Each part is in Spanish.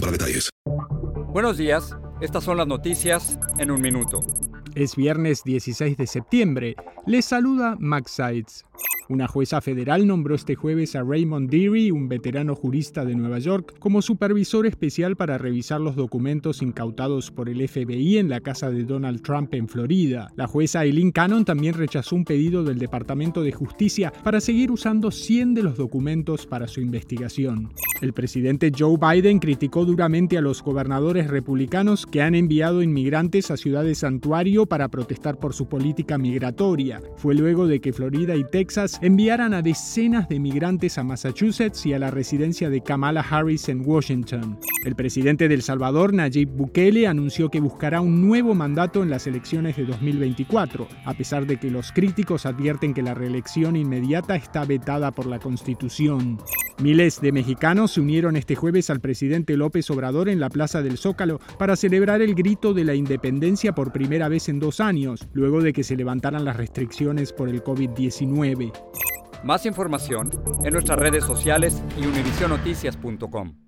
para detalles. Buenos días, estas son las noticias en un minuto. Es viernes 16 de septiembre. Les saluda Max Sides. Una jueza federal nombró este jueves a Raymond Deary, un veterano jurista de Nueva York, como supervisor especial para revisar los documentos incautados por el FBI en la casa de Donald Trump en Florida. La jueza Eileen Cannon también rechazó un pedido del Departamento de Justicia para seguir usando 100 de los documentos para su investigación. El presidente Joe Biden criticó duramente a los gobernadores republicanos que han enviado inmigrantes a ciudades santuario para protestar por su política migratoria. Fue luego de que Florida y Texas enviaran a decenas de migrantes a Massachusetts y a la residencia de Kamala Harris en Washington. El presidente del Salvador, Nayib Bukele, anunció que buscará un nuevo mandato en las elecciones de 2024, a pesar de que los críticos advierten que la reelección inmediata está vetada por la Constitución. Miles de mexicanos se unieron este jueves al presidente López Obrador en la Plaza del Zócalo para celebrar el grito de la independencia por primera vez en dos años, luego de que se levantaran las restricciones por el COVID-19. Más información en nuestras redes sociales y univisionoticias.com.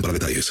para detalles.